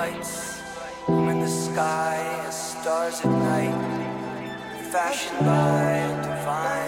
lights home in the sky as stars at night, fashioned by divine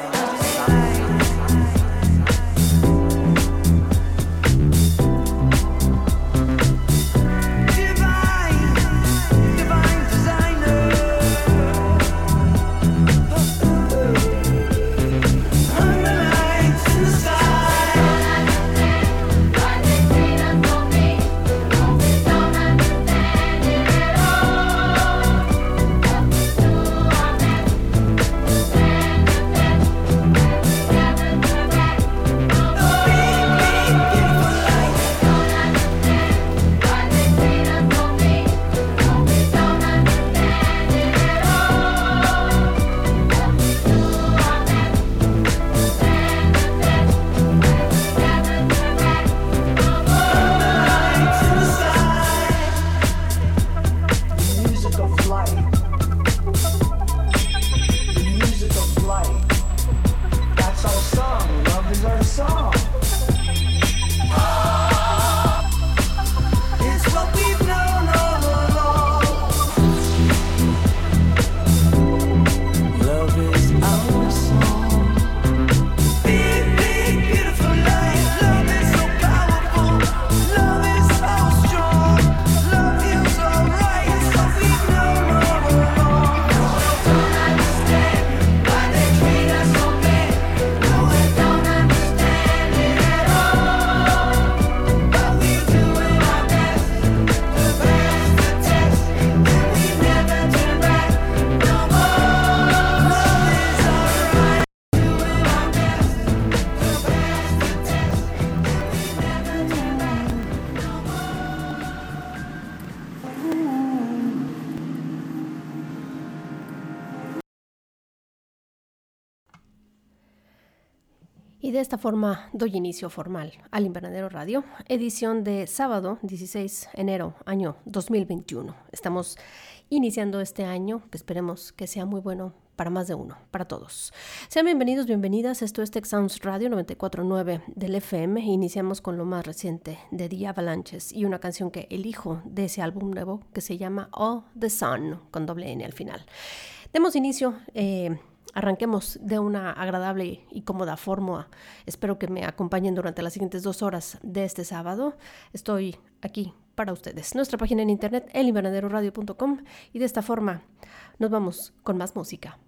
de esta forma doy inicio formal al Invernadero Radio, edición de sábado 16 de enero, año 2021. Estamos iniciando este año, que esperemos que sea muy bueno para más de uno, para todos. Sean bienvenidos, bienvenidas. Esto es Tech Sounds Radio 94.9 del FM. Iniciamos con lo más reciente de The Avalanches y una canción que elijo de ese álbum nuevo que se llama All the Sun, con doble N al final. Demos inicio. eh, Arranquemos de una agradable y cómoda forma. Espero que me acompañen durante las siguientes dos horas de este sábado. Estoy aquí para ustedes. Nuestra página en internet, elinvernaderoradio.com y de esta forma nos vamos con más música.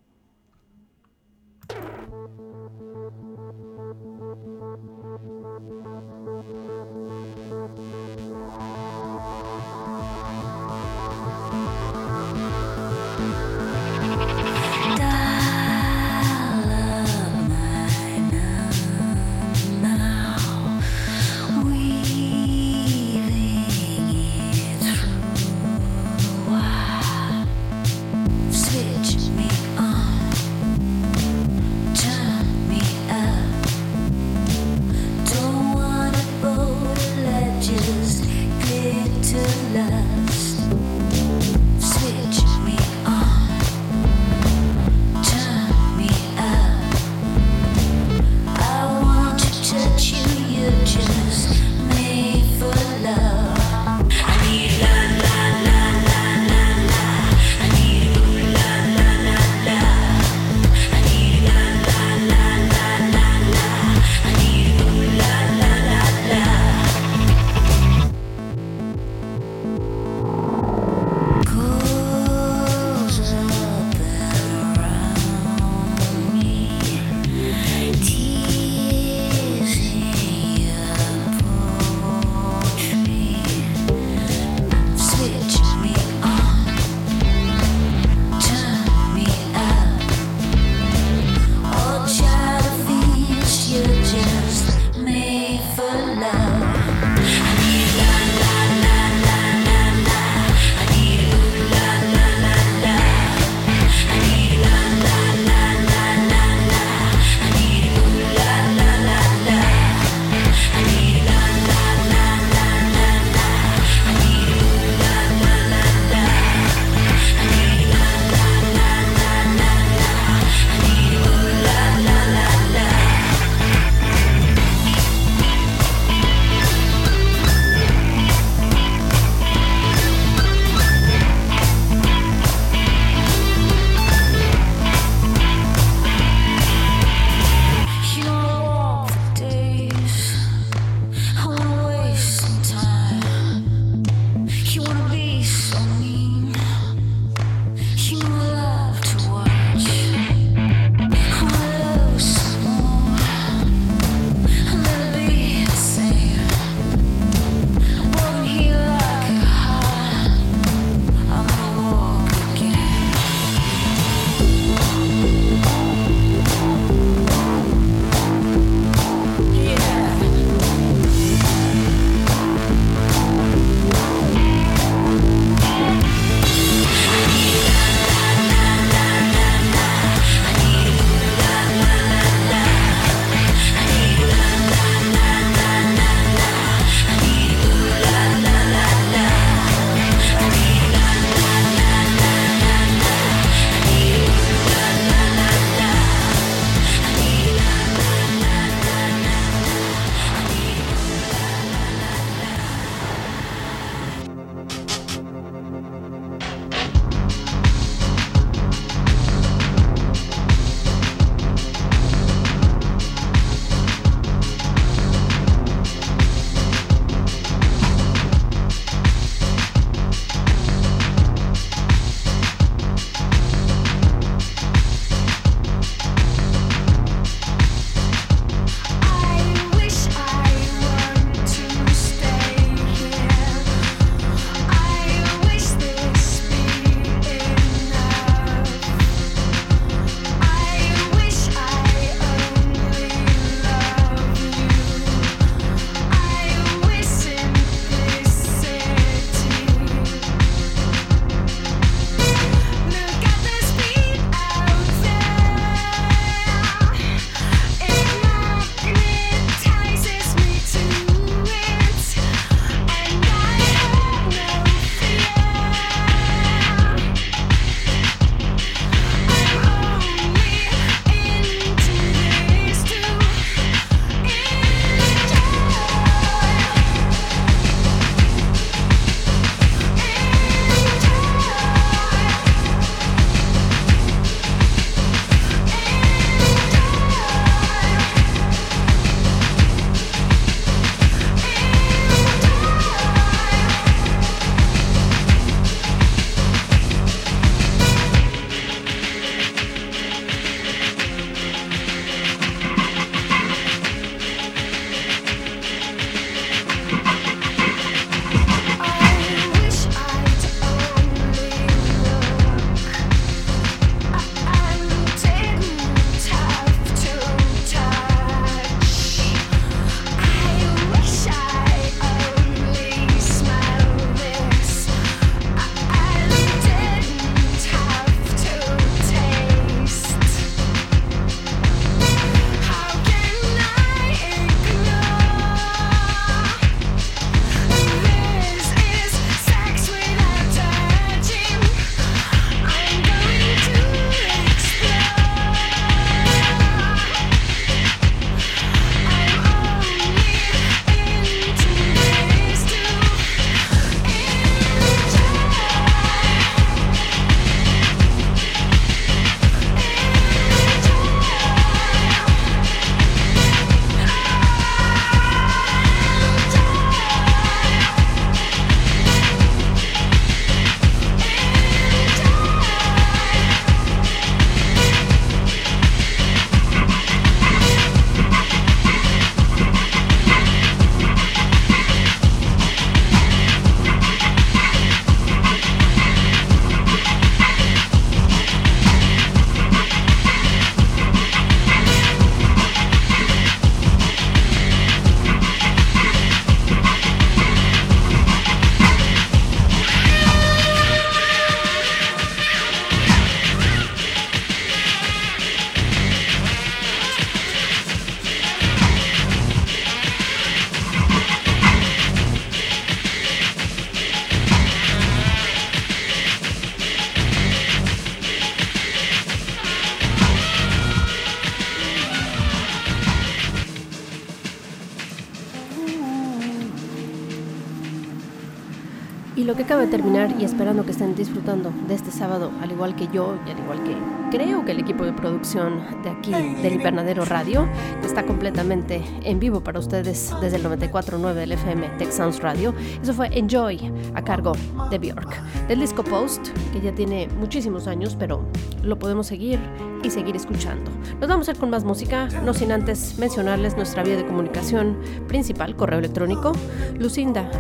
terminar y esperando que estén disfrutando de este sábado, al igual que yo y al igual que creo que el equipo de producción de aquí, del Invernadero Radio, que está completamente en vivo para ustedes desde el 94.9 del FM Tech Sounds Radio. Eso fue Enjoy a cargo de Bjork, del disco Post, que ya tiene muchísimos años, pero lo podemos seguir y seguir escuchando. Nos vamos a ir con más música, no sin antes mencionarles nuestra vía de comunicación principal, correo electrónico, lucinda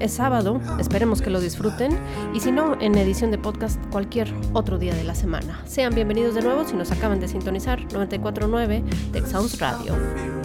Es sábado, esperemos que lo disfruten y si no, en edición de podcast cualquier otro día de la semana. Sean bienvenidos de nuevo si nos acaban de sintonizar 949 Tech Sounds Radio.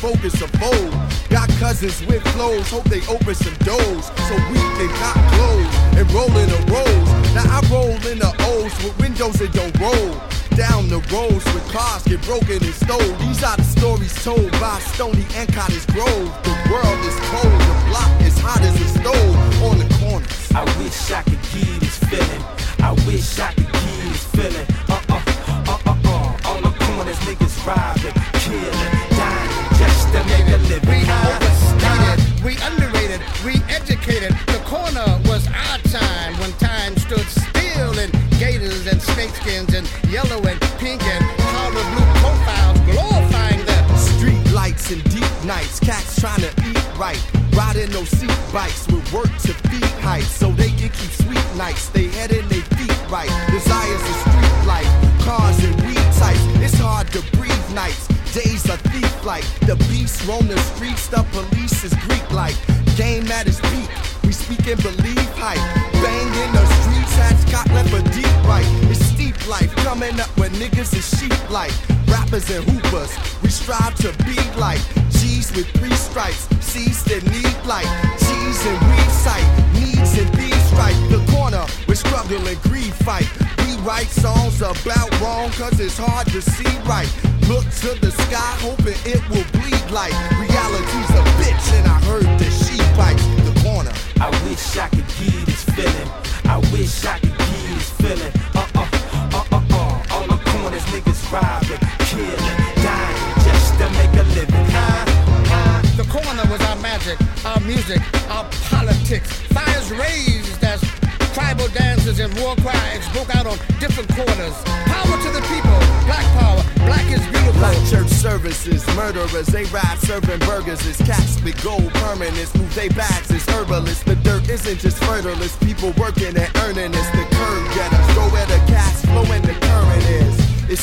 Focus of old. Got cousins with clothes. hope they open some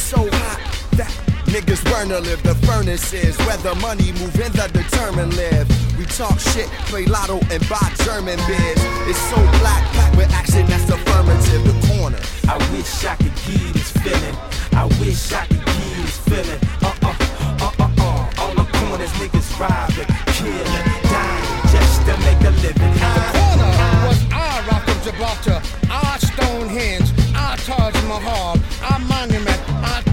so hot that niggas burn to live. The furnace is where the money move and the determined live. We talk shit, play lotto, and buy German beers. It's so black, packed with action that's affirmative. The corner. I wish I could give this feeling. I wish I could give this feeling. Uh uh, uh uh uh. All the corners, niggas robbing, killing, dying just to make a living. The corner was our Rock of Gibraltar, our Stonehenge, our Taj Mahal, our monument,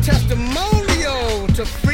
testimonial to freedom,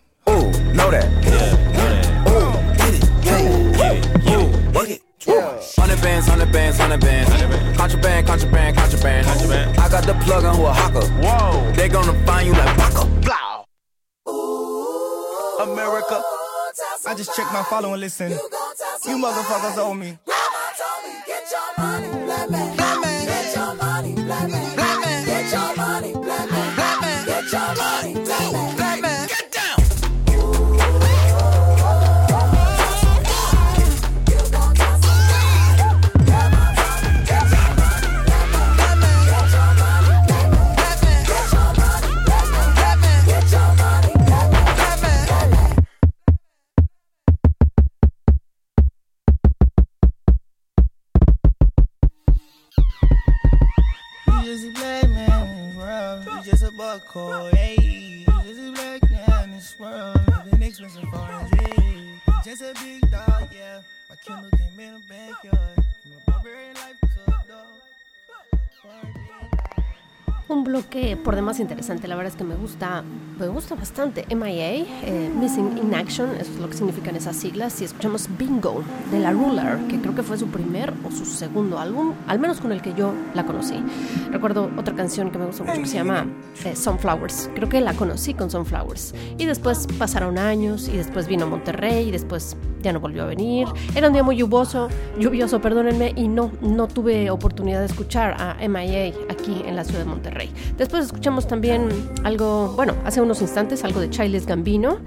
Ooh, know that. Yeah, Ooh, get it. Yeah. Ooh, work it. Hundred bands, hundred bands, hundred bands. Contraband, contraband, contraband. Contraband. I got the plug on Oaxaca. Whoa. They gonna find you like Waka. Blah. America. I just checked my follow and listen. You you motherfuckers owe me. Get your money, just Bloque por demás interesante, la verdad es que me gusta, me gusta bastante. MIA, eh, Missing in Action, eso es lo que significan esas siglas. Y escuchamos Bingo de La Ruler, que creo que fue su primer o su segundo álbum, al menos con el que yo la conocí. Recuerdo otra canción que me gusta mucho que se llama eh, Sunflowers. Creo que la conocí con Sunflowers. Y después pasaron años, y después vino Monterrey, y después ya no volvió a venir. Era un día muy lluvioso, lluvioso, perdónenme, y no, no tuve oportunidad de escuchar a MIA aquí en la ciudad de Monterrey. Después escuchamos también algo, bueno, hace unos instantes, algo de Childish Gambino,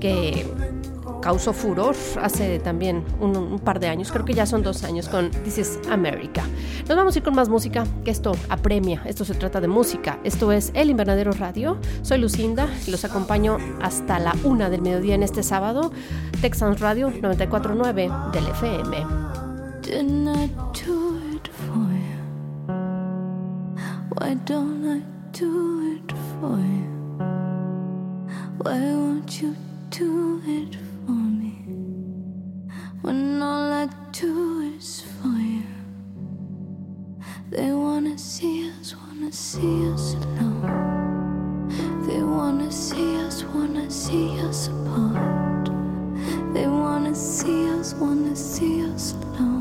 que causó furor hace también un, par de años, creo que ya son dos años con This is America. Nos vamos a ir con más música, que esto apremia, esto se trata de música. Esto es El Invernadero Radio, soy Lucinda y los acompaño hasta la una del mediodía en este sábado, Texans Radio 94.9 del FM. For me? When all I do is for you. They wanna see us, wanna see us alone. They wanna see us, wanna see us apart. They wanna see us, wanna see us alone.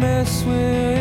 mess with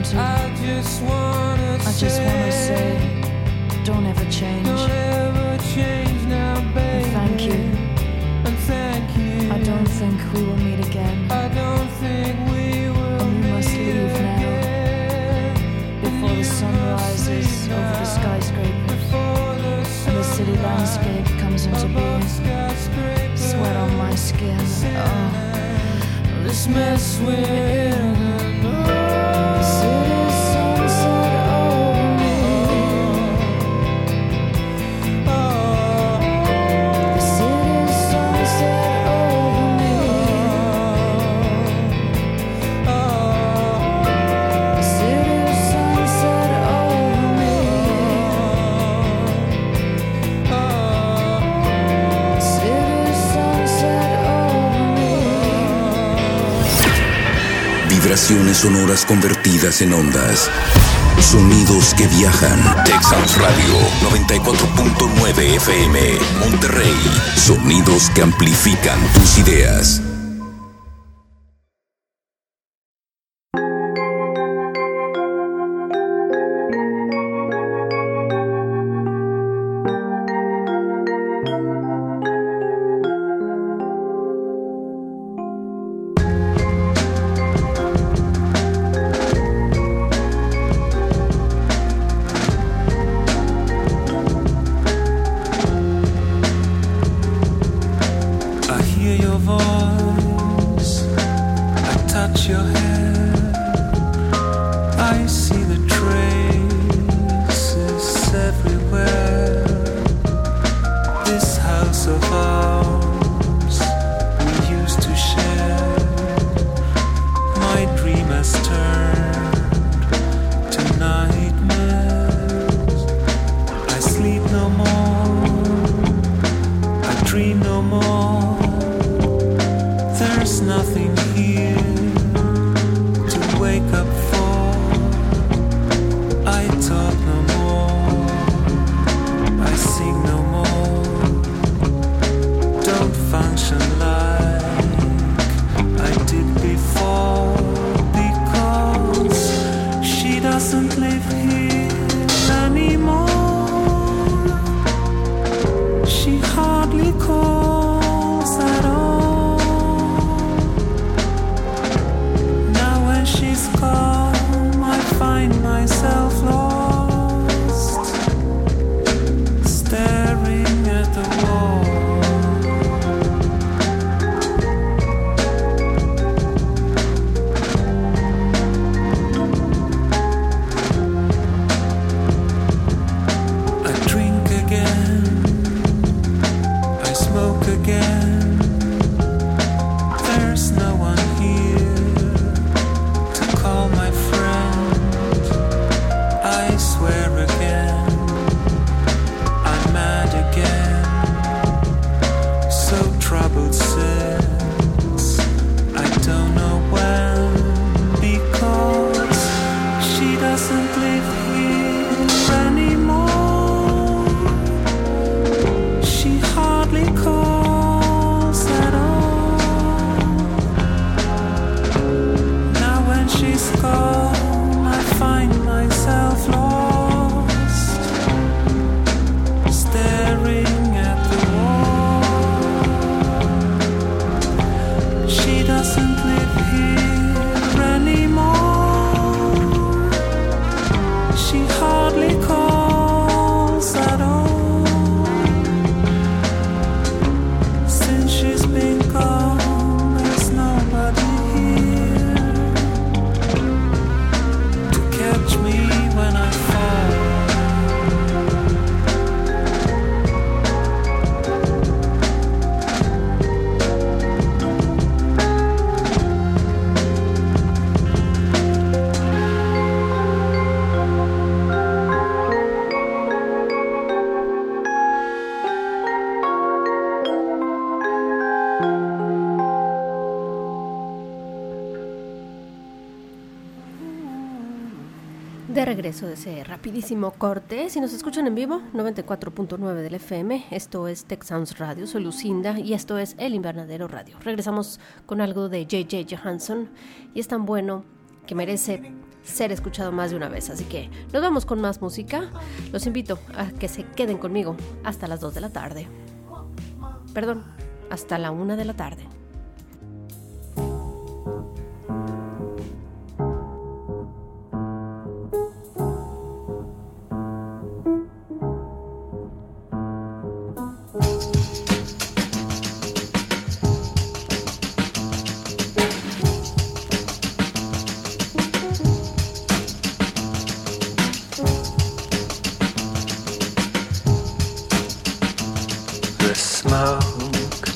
wanted. I just wanna, I just wanna say, don't ever change. Don't ever change now, baby. And thank you. And thank you. I don't think we will meet again. I don't think we will. And we must leave again. now. Before the sun rises over the skyscraper. And the city landscape comes into being. Sweat on my skin. Oh. This mess we're in. sonoras convertidas en ondas. Sonidos que viajan. Texas Radio 94.9 FM. Monterrey. Sonidos que amplifican tus ideas. so far. Regreso de ese rapidísimo corte, si nos escuchan en vivo, 94.9 del FM, esto es Tech Sounds Radio, soy Lucinda y esto es El Invernadero Radio. Regresamos con algo de JJ Johansson y es tan bueno que merece ser escuchado más de una vez, así que nos vamos con más música. Los invito a que se queden conmigo hasta las 2 de la tarde. Perdón, hasta la 1 de la tarde. The smoke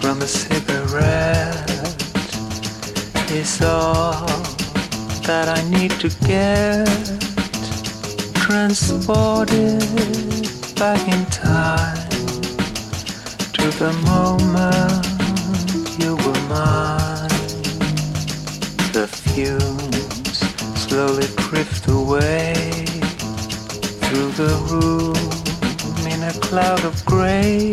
from a cigarette is all that I need to get transported back in time to the moment you were mine. The fumes slowly drift away through the room cloud of gray.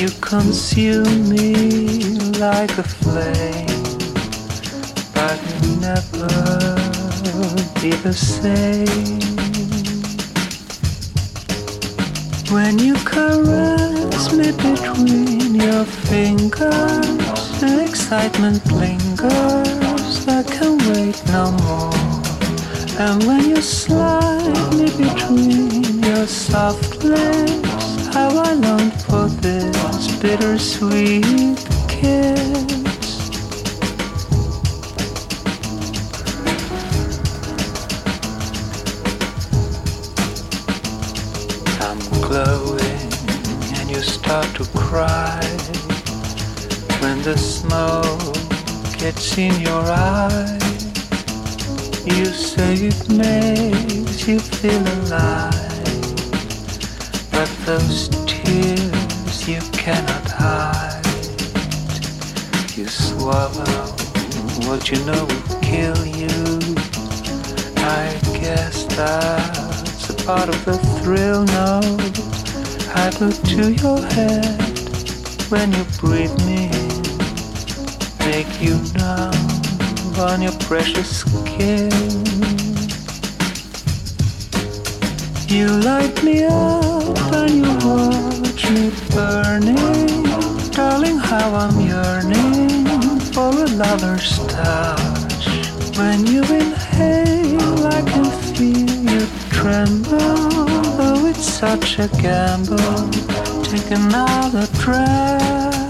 You consume me like a flame, but you'll never be the same. When you caress me between your fingers, the excitement lingers. I can wait no more. And when you slide me between your soft lips, how I long for this bittersweet kiss. I'm glowing and you start to cry when the smoke gets in your eyes. You say it makes you feel alive, those tears you cannot hide. You swallow what you know will kill you. I guess that's a part of the thrill. No, I look to your head when you breathe me make you numb on your precious skin. You light me up and you watch me burning. Darling, how I'm yearning for a lover's touch. When you inhale, I can feel you tremble. Oh, it's such a gamble, take another drag.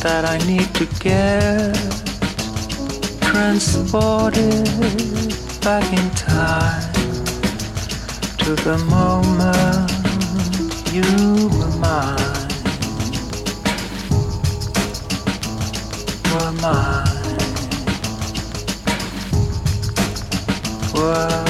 That I need to get transported back in time to the moment you were mine. Were mine. Were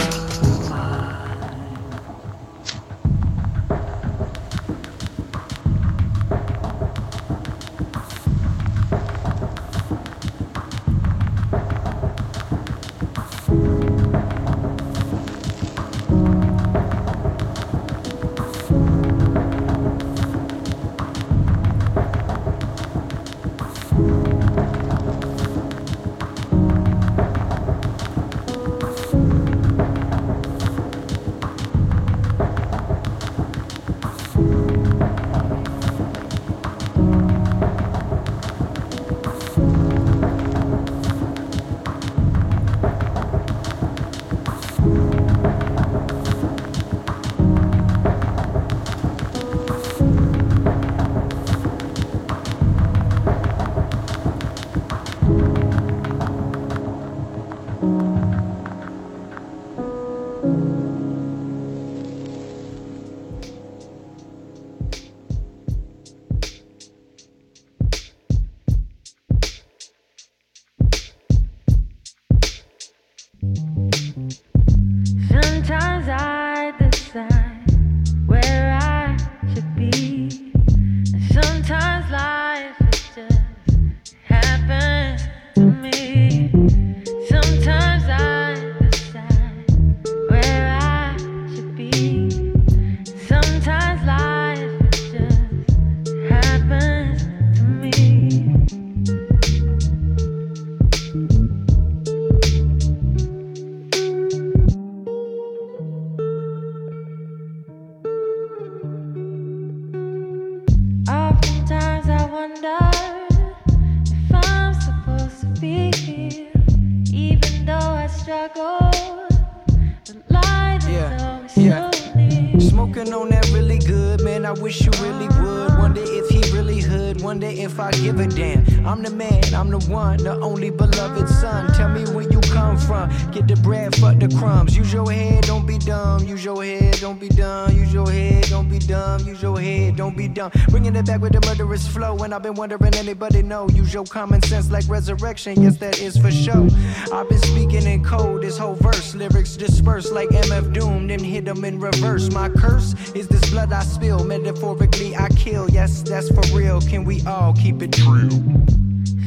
I've been wondering, anybody know? Use your common sense like resurrection. Yes, that is for sure. I've been speaking in code, this whole verse. Lyrics dispersed like MF Doom, then hit them in reverse. My curse is this blood I spill. Metaphorically, I kill. Yes, that's for real. Can we all keep it true?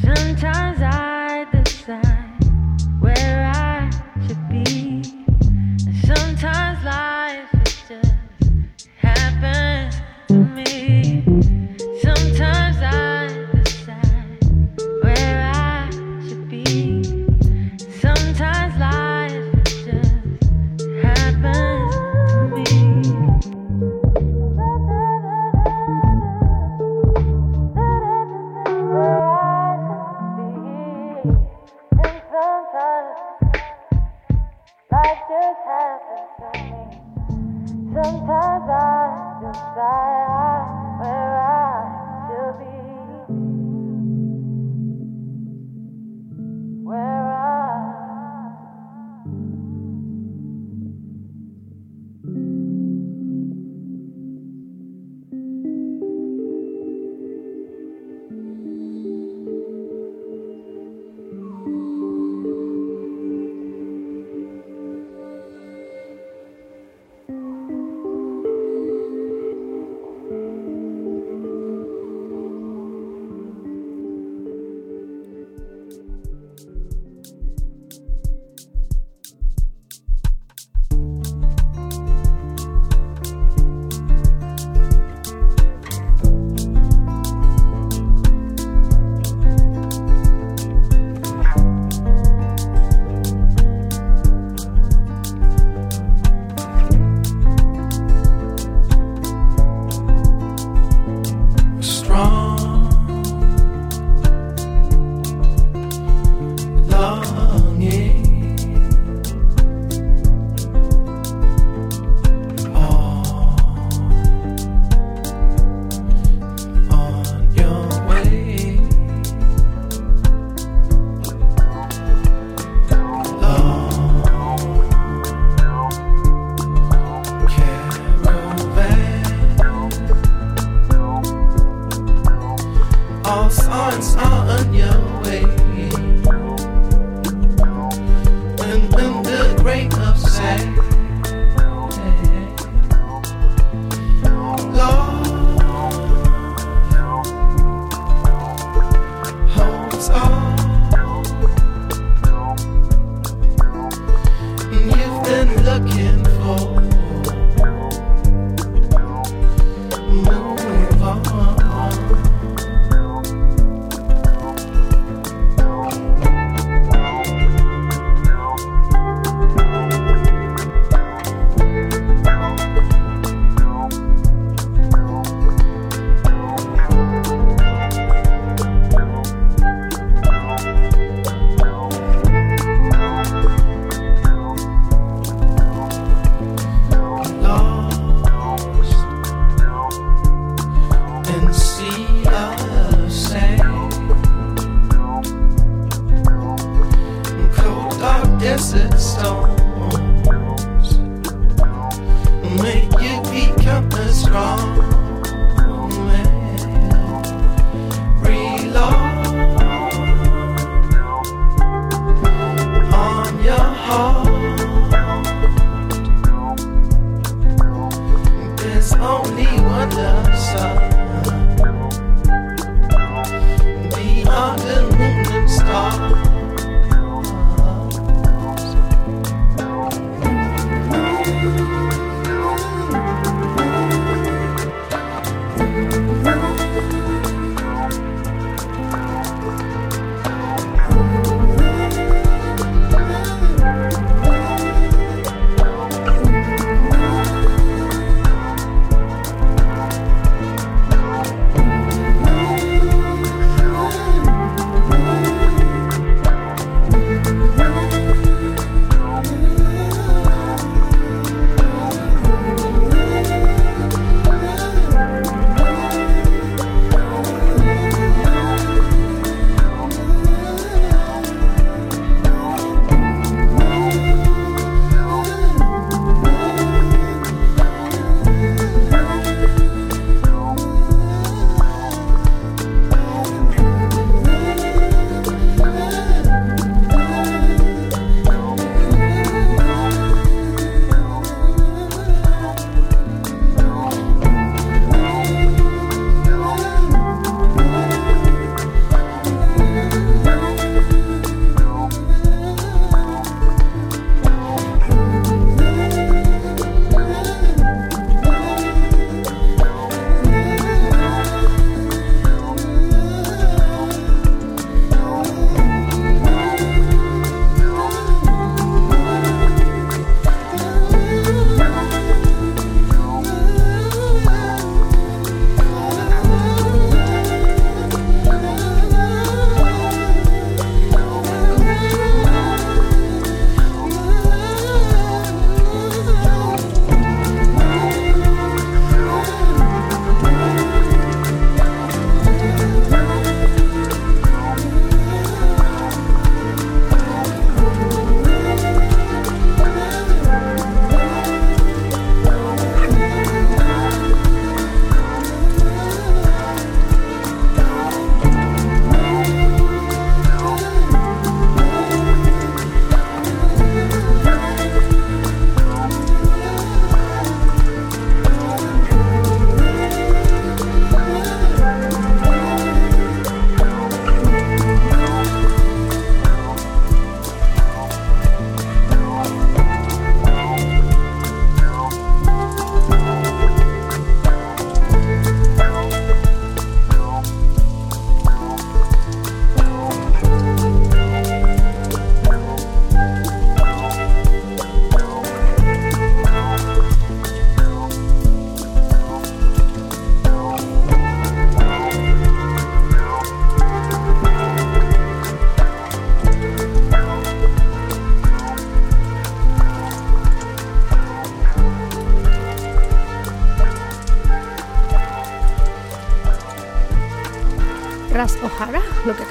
Sometimes I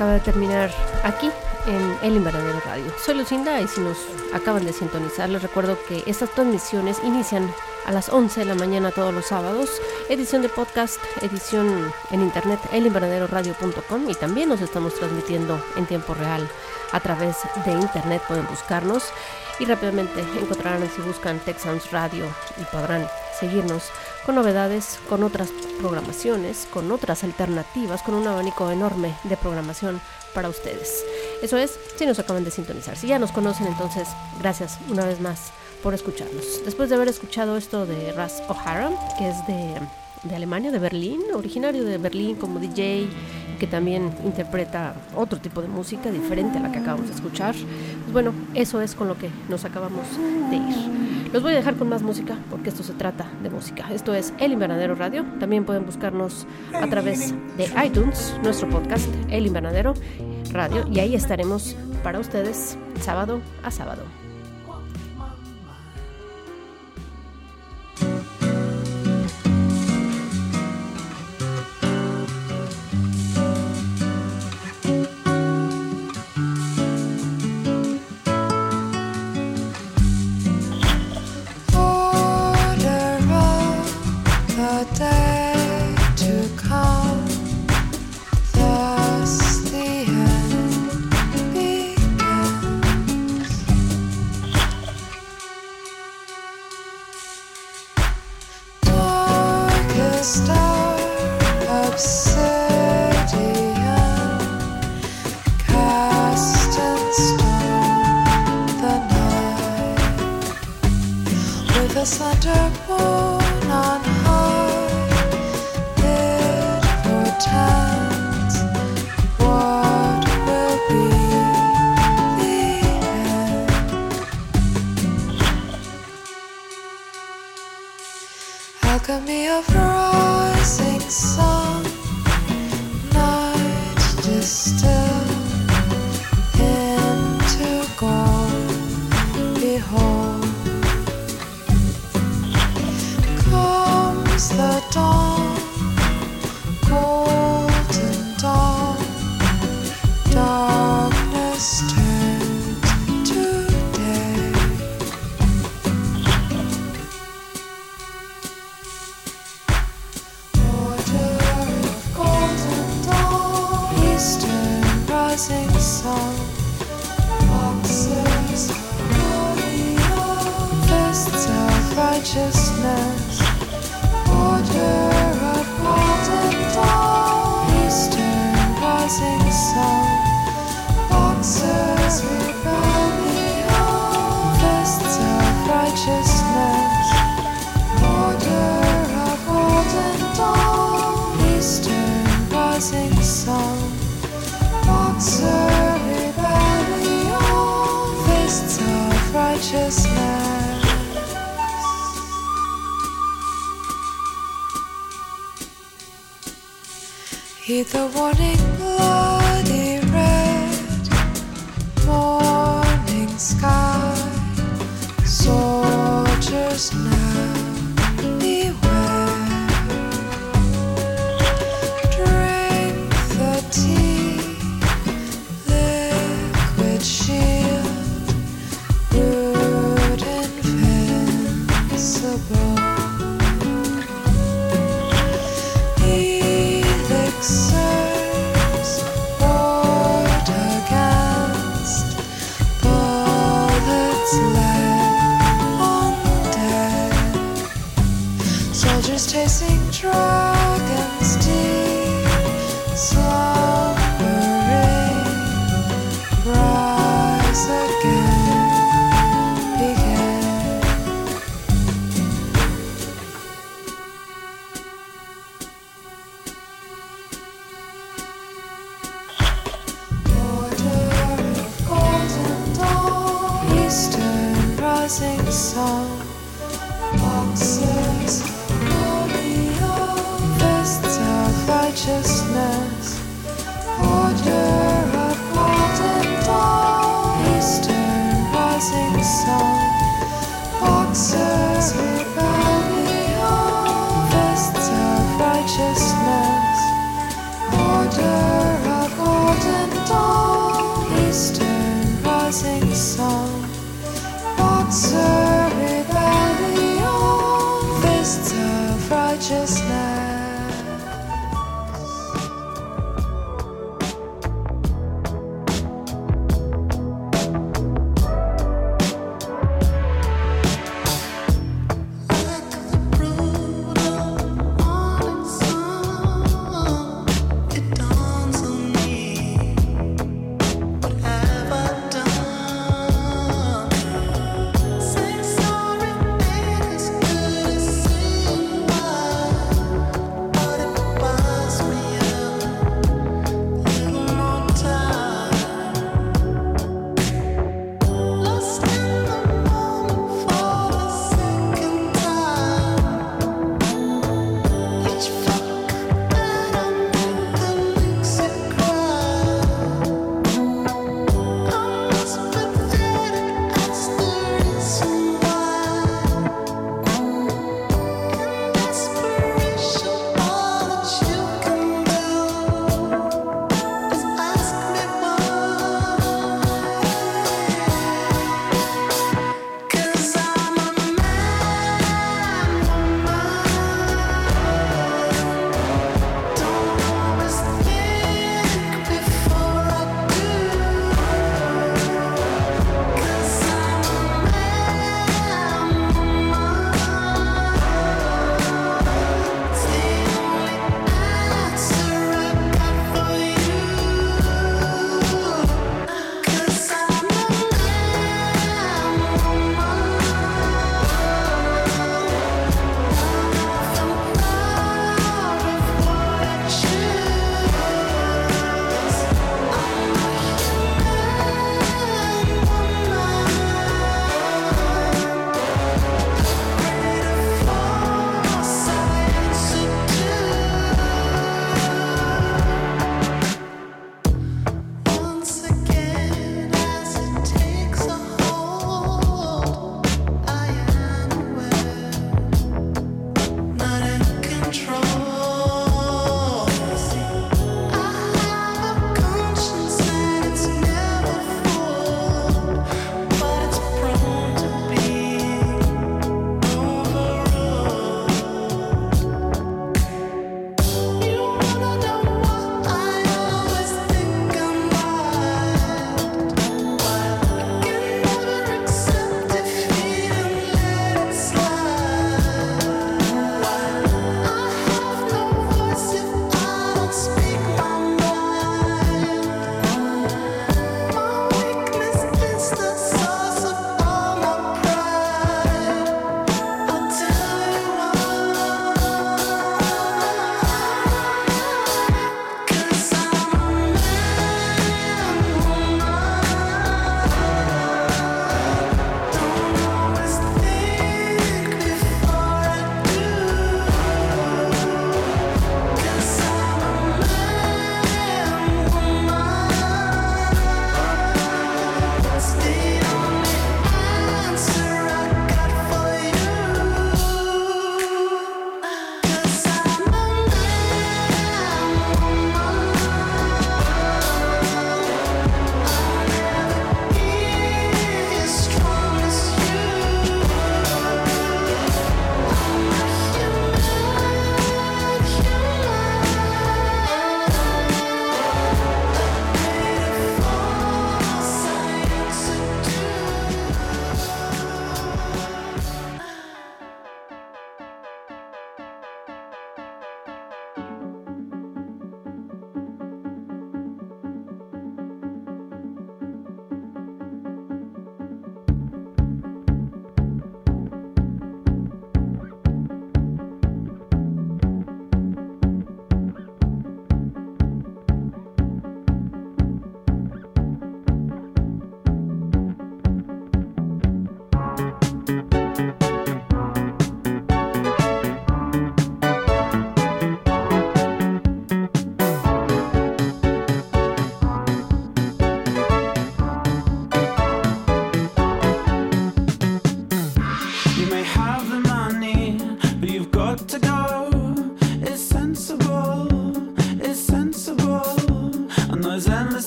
acaba de terminar aquí en El Invernadero Radio. Soy Lucinda y si nos acaban de sintonizar, les recuerdo que estas transmisiones inician a las 11 de la mañana todos los sábados. Edición de podcast, edición en internet, elinvernaderoradio.com y también nos estamos transmitiendo en tiempo real a través de internet. Pueden buscarnos y rápidamente encontrarán si buscan Tech Sounds Radio y podrán seguirnos con novedades, con otras programaciones, con otras alternativas, con un abanico enorme de programación para ustedes. Eso es, si nos acaban de sintonizar. Si ya nos conocen, entonces gracias una vez más por escucharnos. Después de haber escuchado esto de Ras O'Hara, que es de, de Alemania, de Berlín, originario de Berlín como DJ, que también interpreta otro tipo de música diferente a la que acabamos de escuchar. Pues bueno, eso es con lo que nos acabamos de ir. Los voy a dejar con más música porque esto se trata de música. Esto es El Invernadero Radio. También pueden buscarnos a través de iTunes, nuestro podcast El Invernadero Radio, y ahí estaremos para ustedes sábado a sábado.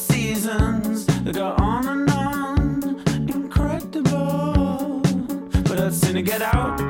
seasons that go on and on, incredible. But I'd sooner get out.